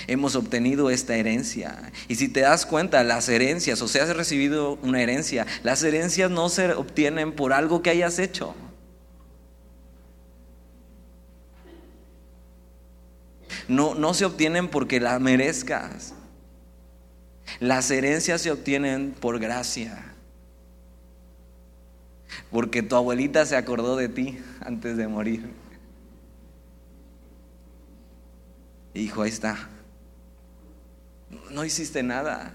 Hemos obtenido esta herencia. Y si te das cuenta, las herencias, o sea, has recibido una herencia, las herencias no se obtienen por algo que hayas hecho. No, no se obtienen porque las merezcas. Las herencias se obtienen por gracia. Porque tu abuelita se acordó de ti antes de morir. Hijo, ahí está. No hiciste nada.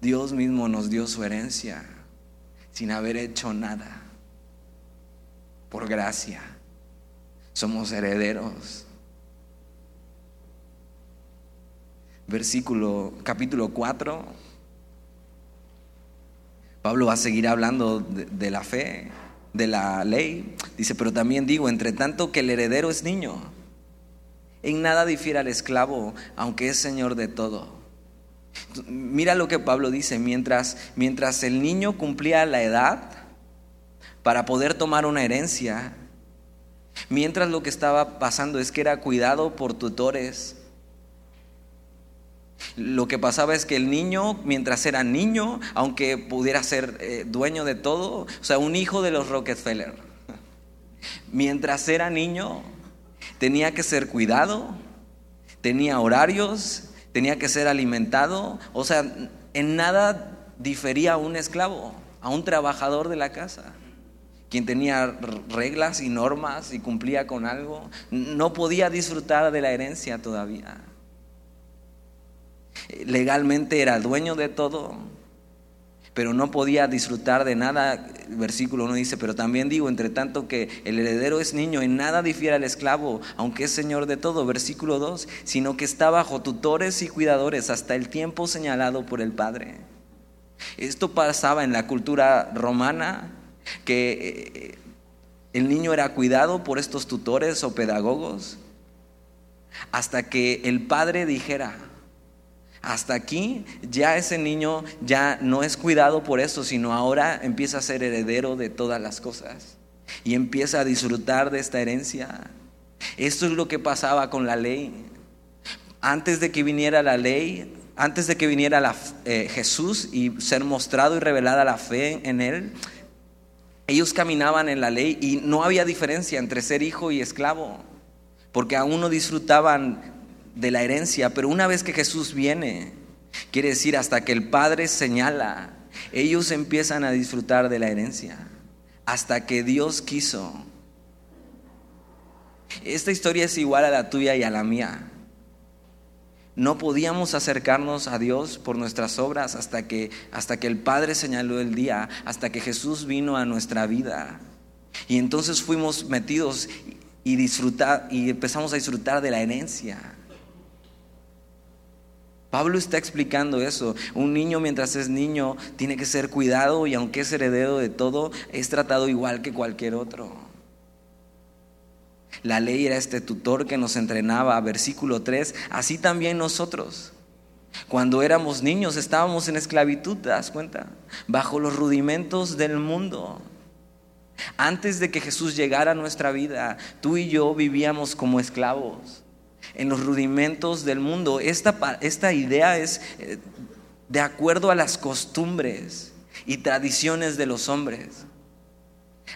Dios mismo nos dio su herencia sin haber hecho nada. Por gracia. Somos herederos. Versículo, capítulo 4, Pablo va a seguir hablando de, la fe, de la ley. Dice, pero también digo, entre tanto que el heredero es niño, en nada difiere al esclavo, aunque es señor de todo. Mira lo que Pablo dice, mientras, mientras el niño cumplía la edad para poder tomar una herencia, mientras lo que estaba pasando es que era cuidado por tutores, lo que pasaba es que el niño, mientras era niño, aunque pudiera ser eh, dueño de todo, o sea, un hijo de los Rockefeller, *laughs* mientras era niño, tenía que ser cuidado, tenía horarios, tenía que ser alimentado, o sea, en nada difería a un esclavo, a un trabajador de la casa quien tenía reglas y normas y cumplía con algo, no podía disfrutar de la herencia todavía legalmente era dueño de todo, pero no podía disfrutar de nada. Versículo 1 dice, pero también digo, entre tanto que el heredero es niño, en nada difiere al esclavo, aunque es señor de todo. Versículo 2, sino que está bajo tutores y cuidadores hasta el tiempo señalado por el Padre. Esto pasaba en la cultura romana, que eh, el niño era cuidado por estos tutores o pedagogos, hasta que el Padre dijera, hasta aquí ya ese niño ya no es cuidado por eso, sino ahora empieza a ser heredero de todas las cosas y empieza a disfrutar de esta herencia. Esto es lo que pasaba con la ley. Antes de que viniera la ley, antes de que viniera eh, Jesús y ser mostrado y revelada la fe en él, ellos caminaban en la ley y no había diferencia entre ser hijo y esclavo, porque aún no disfrutaban de la herencia, pero una vez que Jesús viene, quiere decir hasta que el Padre señala, ellos empiezan a disfrutar de la herencia, hasta que Dios quiso. Esta historia es igual a la tuya y a la mía. No podíamos acercarnos a Dios por nuestras obras hasta que, hasta que el Padre señaló el día, hasta que Jesús vino a nuestra vida. Y entonces fuimos metidos y, disfrutar, y empezamos a disfrutar de la herencia. Pablo está explicando eso. Un niño mientras es niño tiene que ser cuidado y aunque es heredero de todo, es tratado igual que cualquier otro. La ley era este tutor que nos entrenaba, versículo 3, así también nosotros. Cuando éramos niños estábamos en esclavitud, ¿te das cuenta? Bajo los rudimentos del mundo. Antes de que Jesús llegara a nuestra vida, tú y yo vivíamos como esclavos en los rudimentos del mundo. Esta, esta idea es eh, de acuerdo a las costumbres y tradiciones de los hombres.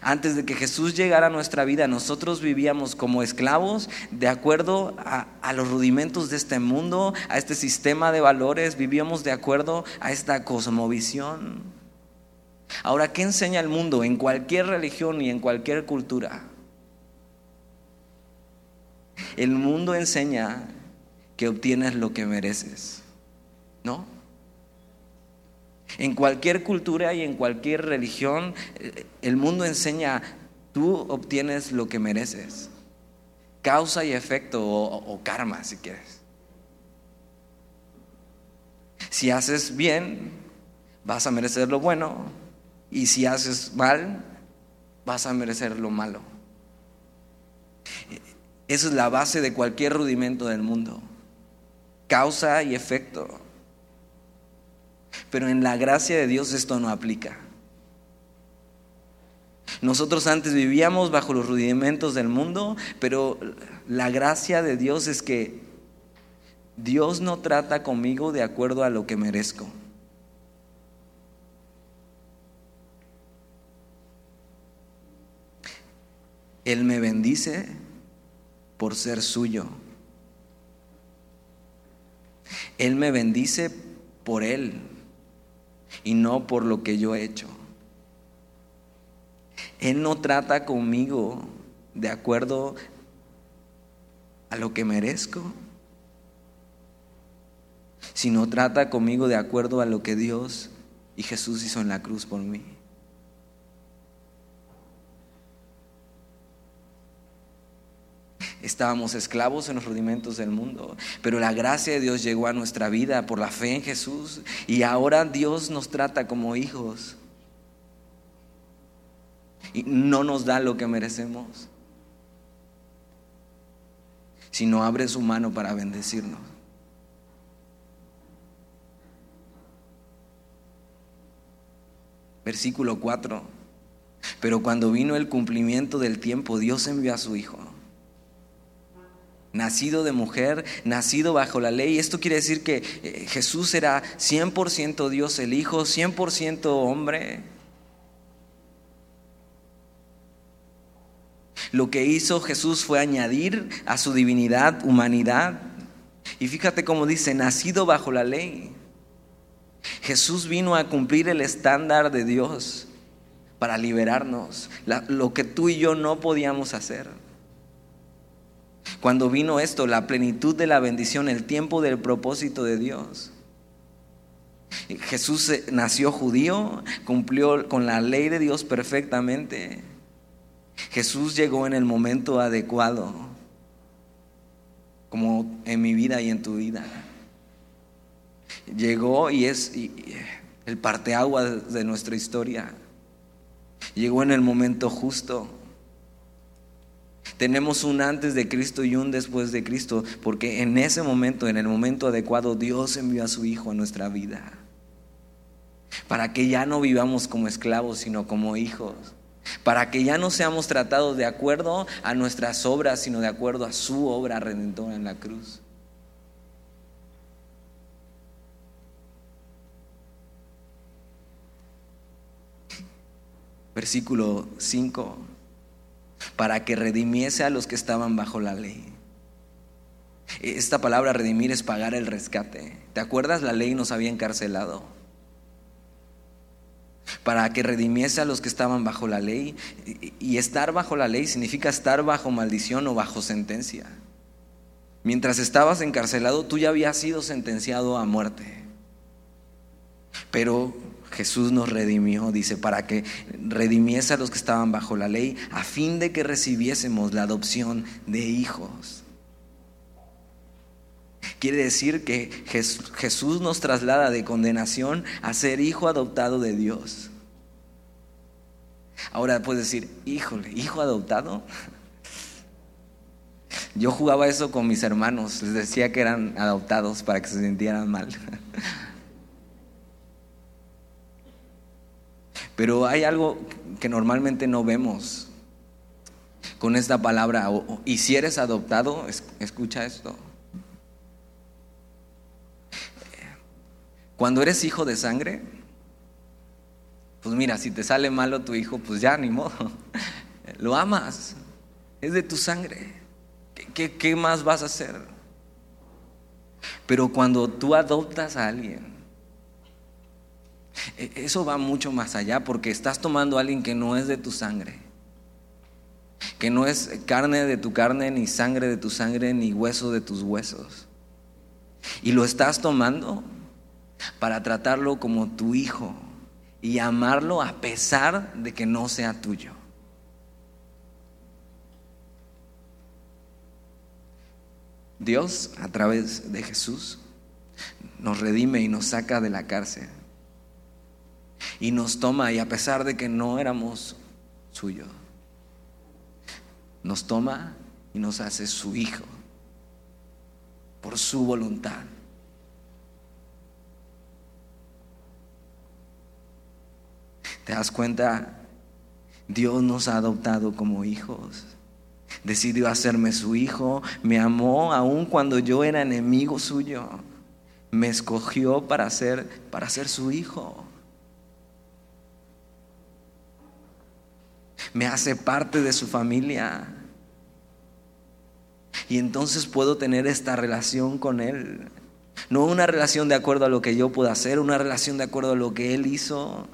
Antes de que Jesús llegara a nuestra vida, nosotros vivíamos como esclavos de acuerdo a, a, los rudimentos de este mundo, a este sistema de valores, vivíamos de acuerdo a esta cosmovisión. Ahora, ¿qué enseña el mundo en cualquier religión y en cualquier cultura? El mundo enseña que obtienes lo que mereces, ¿no? En cualquier cultura y en cualquier religión, el mundo enseña, tú obtienes lo que mereces. Causa y efecto o, karma, si quieres. Si haces bien, vas a merecer lo bueno. Y si haces mal, vas a merecer lo malo. Esa es la base de cualquier rudimento del mundo. Causa y efecto. Pero en la gracia de Dios esto no aplica. Nosotros antes vivíamos bajo los rudimentos del mundo, pero la gracia de Dios es que Dios no trata conmigo de acuerdo a lo que merezco. Él me bendice por ser suyo. Él me bendice por Él y no por lo que yo he hecho. Él no trata conmigo de acuerdo a lo que merezco, sino trata conmigo de acuerdo a lo que Dios y Jesús hizo en la cruz por mí. Estábamos esclavos en los rudimentos del mundo, pero la gracia de Dios llegó a nuestra vida por la fe en Jesús y ahora Dios nos trata como hijos y no nos da lo que merecemos, sino abre su mano para bendecirnos. Versículo 4. Pero cuando vino el cumplimiento del tiempo, Dios envió a su Hijo nacido de mujer, nacido bajo la ley. Esto quiere decir que eh, Jesús era 100% Dios el Hijo, 100% hombre. Lo que hizo Jesús fue añadir a su divinidad humanidad. Y fíjate cómo dice, nacido bajo la ley. Jesús vino a cumplir el estándar de Dios para liberarnos, lo que tú y yo no podíamos hacer. Cuando vino esto, la plenitud de la bendición, el tiempo del propósito de Dios. Jesús nació judío, cumplió con la ley de Dios perfectamente. Jesús llegó en el momento adecuado, como en mi vida y en tu vida. Llegó y es el parteagua de nuestra historia. Llegó en el momento justo. Tenemos un antes de Cristo y un después de Cristo, porque en ese momento, en el momento adecuado, Dios envió a su Hijo a nuestra vida. Para que ya no vivamos como esclavos, sino como hijos. Para que ya no seamos tratados de acuerdo a nuestras obras, sino de acuerdo a su obra redentora en la cruz. Versículo 5 para que redimiese a los que estaban bajo la ley. Esta palabra redimir es pagar el rescate. ¿Te acuerdas? La ley nos había encarcelado. Para que redimiese a los que estaban bajo la ley. Y estar bajo la ley significa estar bajo maldición o bajo sentencia. Mientras estabas encarcelado, tú ya habías sido sentenciado a muerte. Pero Jesús nos redimió, dice, para que redimiese a los que estaban bajo la ley, a fin de que recibiésemos la adopción de hijos. Quiere decir que Jesús nos traslada de condenación a ser hijo adoptado de Dios. Ahora puedes decir, híjole, hijo adoptado. Yo jugaba eso con mis hermanos, les decía que eran adoptados para que se sintieran mal. Pero hay algo que normalmente no vemos con esta palabra. Y si eres adoptado, escucha esto. Cuando eres hijo de sangre, pues mira, si te sale malo tu hijo, pues ya ni modo. *laughs* Lo amas, es de tu sangre. ¿Qué, qué, más vas a hacer? Pero cuando tú adoptas a alguien, eso va mucho más allá porque estás tomando a alguien que no es de tu sangre, que no es carne de tu carne, ni sangre de tu sangre, ni hueso de tus huesos. Y lo estás tomando para tratarlo como tu hijo y amarlo a pesar de que no sea tuyo. Dios, a través de Jesús, nos redime y nos saca de la cárcel. Y nos toma, y a pesar de que no éramos suyo, nos toma y nos hace su hijo por su voluntad. ¿Te das cuenta? Dios nos ha adoptado como hijos. Decidió hacerme su hijo, me amó aun cuando yo era enemigo suyo. Me escogió para ser para ser su hijo. Me hace parte de su familia. Y entonces puedo tener esta relación con él. No una relación de acuerdo a lo que yo puedo hacer, una relación de acuerdo a lo que él hizo.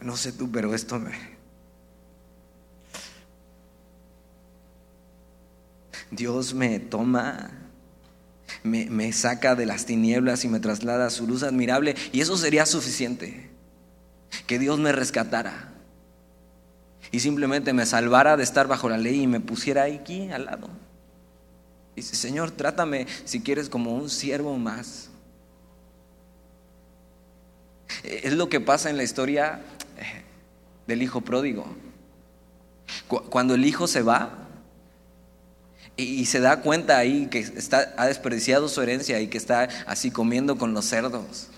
No sé tú, pero esto me... Dios me toma, me, saca de las tinieblas y me traslada a su luz admirable. Y eso sería suficiente. Que Dios me rescatara. Y simplemente me salvara de estar bajo la ley y me pusiera aquí al lado. Dice, Señor, trátame si quieres como un siervo más. Es lo que pasa en la historia del hijo pródigo. Cuando el hijo se va y se da cuenta ahí que está, ha desperdiciado su herencia y que está así comiendo con los cerdos,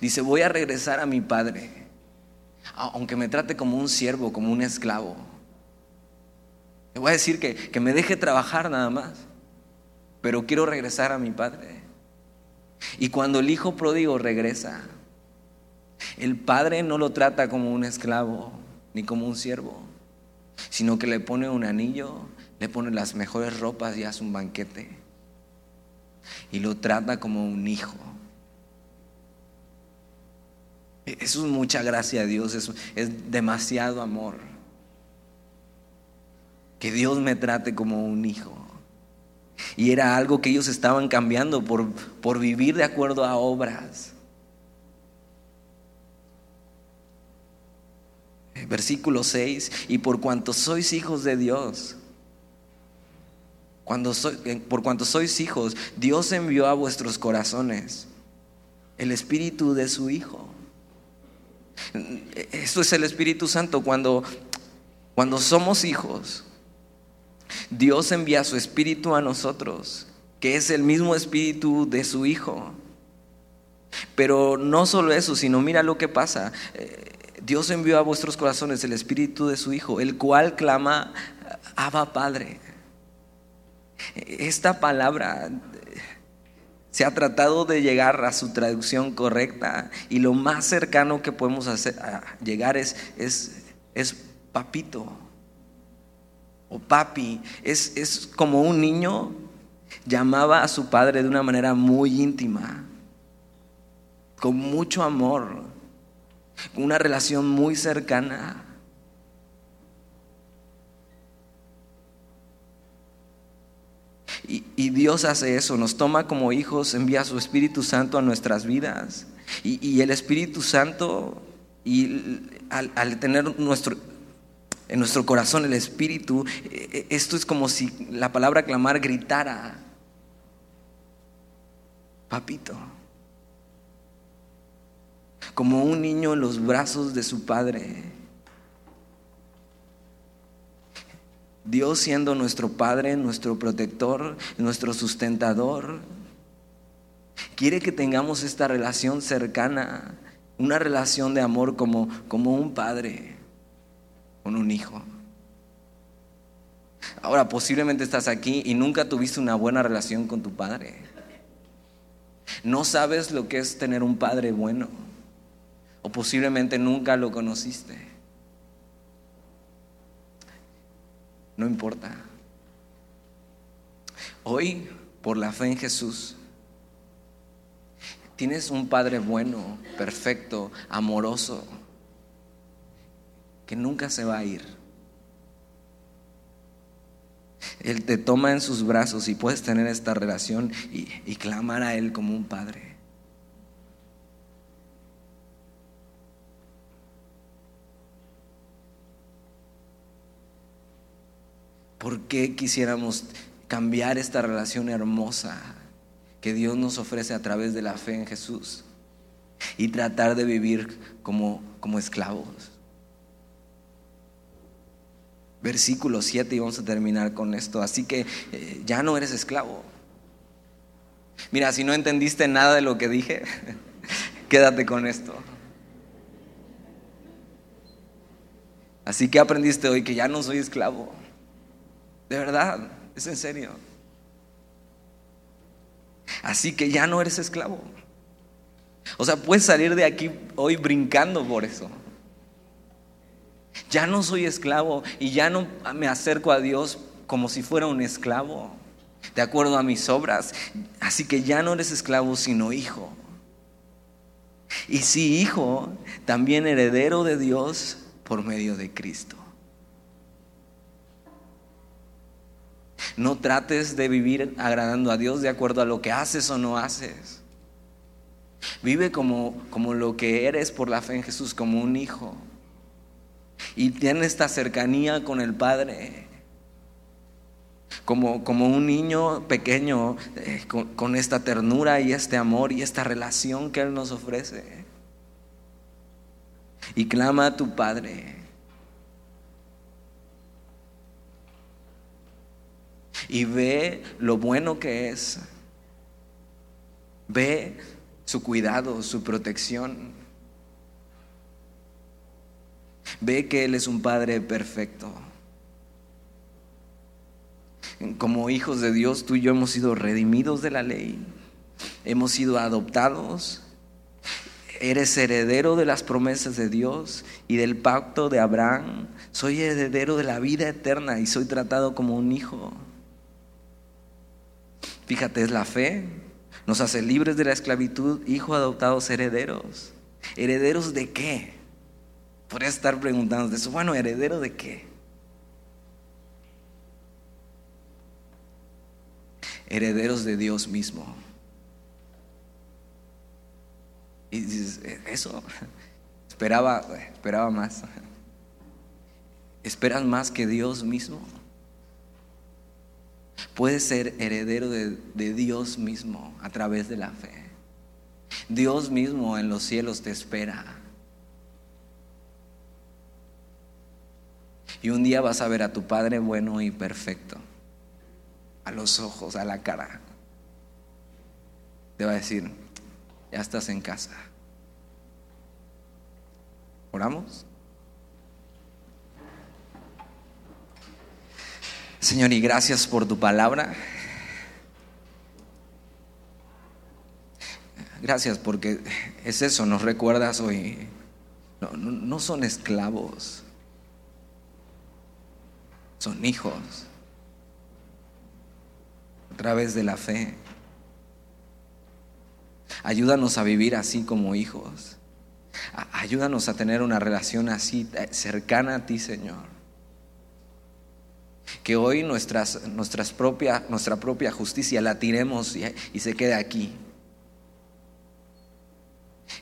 dice, voy a regresar a mi padre, aunque me trate como un siervo, como un esclavo. Le voy a decir que, que me deje trabajar nada más, pero quiero regresar a mi padre. Y cuando el hijo pródigo regresa, el padre no lo trata como un esclavo ni como un siervo, sino que le pone un anillo, le pone las mejores ropas y hace un banquete. Y lo trata como un hijo. Eso es mucha gracia a Dios, es, es demasiado amor. Que Dios me trate como un hijo. Y era algo que ellos estaban cambiando por, por vivir de acuerdo a obras. Versículo 6, y por cuanto sois hijos de Dios, cuando soy, por cuanto sois hijos, Dios envió a vuestros corazones el Espíritu de su Hijo. Esto es el Espíritu Santo. Cuando, cuando somos hijos, Dios envía su Espíritu a nosotros, que es el mismo Espíritu de su Hijo. Pero no solo eso, sino mira lo que pasa. Dios envió a vuestros corazones el Espíritu de su Hijo, el cual clama, Abba Padre. Esta palabra se ha tratado de llegar a su traducción correcta y lo más cercano que podemos hacer, llegar es, es, es papito o papi. Es, es como un niño llamaba a su padre de una manera muy íntima, con mucho amor una relación muy cercana. Y Dios hace eso, nos toma como hijos, envía su Espíritu Santo a nuestras vidas. Y, el Espíritu Santo, y al, tener nuestro, en nuestro corazón el Espíritu, e, e, esto es como si la palabra clamar gritara, papito, como un niño en los brazos de su padre. Dios siendo nuestro Padre, nuestro protector, nuestro sustentador, quiere que tengamos esta relación cercana, una relación de amor como, como un padre con un hijo. Ahora, posiblemente estás aquí y nunca tuviste una buena relación con tu padre. No sabes lo que es tener un padre bueno. O posiblemente nunca lo conociste. No importa. Hoy, por la fe en Jesús, tienes un Padre bueno, perfecto, amoroso, que nunca se va a ir. Él te toma en sus brazos y puedes tener esta relación y, y clamar a Él como un Padre. ¿Por qué quisiéramos cambiar esta relación hermosa que Dios nos ofrece a través de la fe en Jesús y tratar de vivir como, como esclavos? Versículo 7 y vamos a terminar con esto. Así que eh, ya no eres esclavo. Mira, si no entendiste nada de lo que dije, *laughs* quédate con esto. Así que aprendiste hoy que ya no soy esclavo. De verdad, es en serio. Así que ya no eres esclavo. O sea, puedes salir de aquí hoy brincando por eso. Ya no soy esclavo y ya no me acerco a Dios como si fuera un esclavo, de acuerdo a mis obras. Así que ya no eres esclavo, sino hijo. Y si hijo, también heredero de Dios por medio de Cristo. No trates de vivir agradando a Dios de acuerdo a lo que haces o no haces. Vive como, como lo que eres por la fe en Jesús, como un hijo. Y tiene esta cercanía con el Padre. Como, como un niño pequeño, eh, con, con esta ternura y este amor y esta relación que Él nos ofrece. Y clama a tu Padre. Y ve lo bueno que es. Ve su cuidado, su protección. Ve que Él es un Padre perfecto. Como hijos de Dios, tú y yo hemos sido redimidos de la ley. Hemos sido adoptados. Eres heredero de las promesas de Dios y del pacto de Abraham. Soy heredero de la vida eterna y soy tratado como un hijo. Fíjate, es la fe. Nos hace libres de la esclavitud, hijos adoptados, herederos. ¿Herederos de qué? Podrías estar preguntando de eso. Bueno, ¿heredero de qué? Herederos de Dios mismo. Y dices, ¿E-, eso, *laughs* esperaba, esperaba más. *laughs* ¿Esperas más que Dios mismo? Puedes ser heredero de, Dios mismo a través de la fe. Dios mismo en los cielos te espera. Y un día vas a ver a tu Padre bueno y perfecto, a los ojos, a la cara. Te va a decir, ya estás en casa. ¿Oramos? Señor, y gracias por tu palabra. Gracias porque es eso, nos recuerdas hoy. No, son esclavos, son hijos a través de la fe. Ayúdanos a vivir así como hijos. Ayúdanos a tener una relación así cercana a ti, Señor Que hoy nuestras, nuestras propia, nuestra propia justicia la tiremos y, se quede aquí.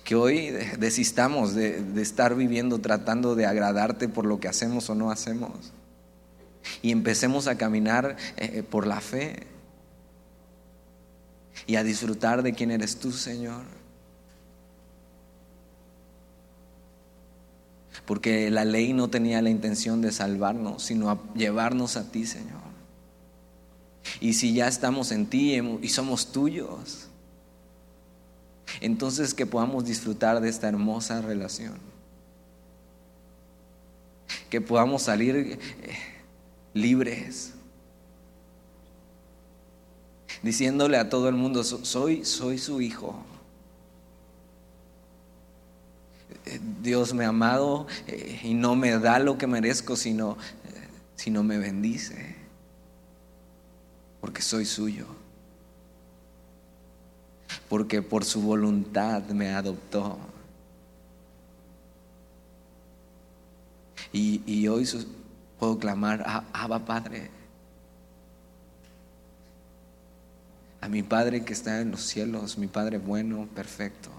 Que hoy desistamos de, estar viviendo tratando de agradarte por lo que hacemos o no hacemos. Y empecemos a caminar eh, por la fe y a disfrutar de quién eres tú, Señor. Porque la ley no tenía la intención de salvarnos, sino llevarnos a ti, Señor. Y si ya estamos en ti y somos tuyos, entonces que podamos disfrutar de esta hermosa relación. Que podamos salir eh, libres diciéndole a todo el mundo, soy, soy su hijo. Eh, Dios me ha amado eh, y no me da lo que merezco, sino, eh, sino me bendice, porque soy suyo, porque por su voluntad me adoptó. Y, y hoy puedo clamar, Abba Padre. a mi Padre que está en los cielos, mi Padre bueno, perfecto.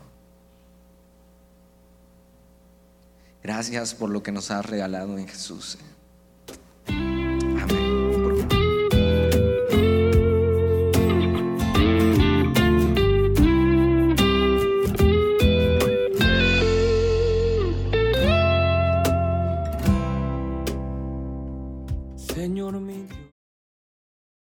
Gracias por lo que nos has regalado en Jesús.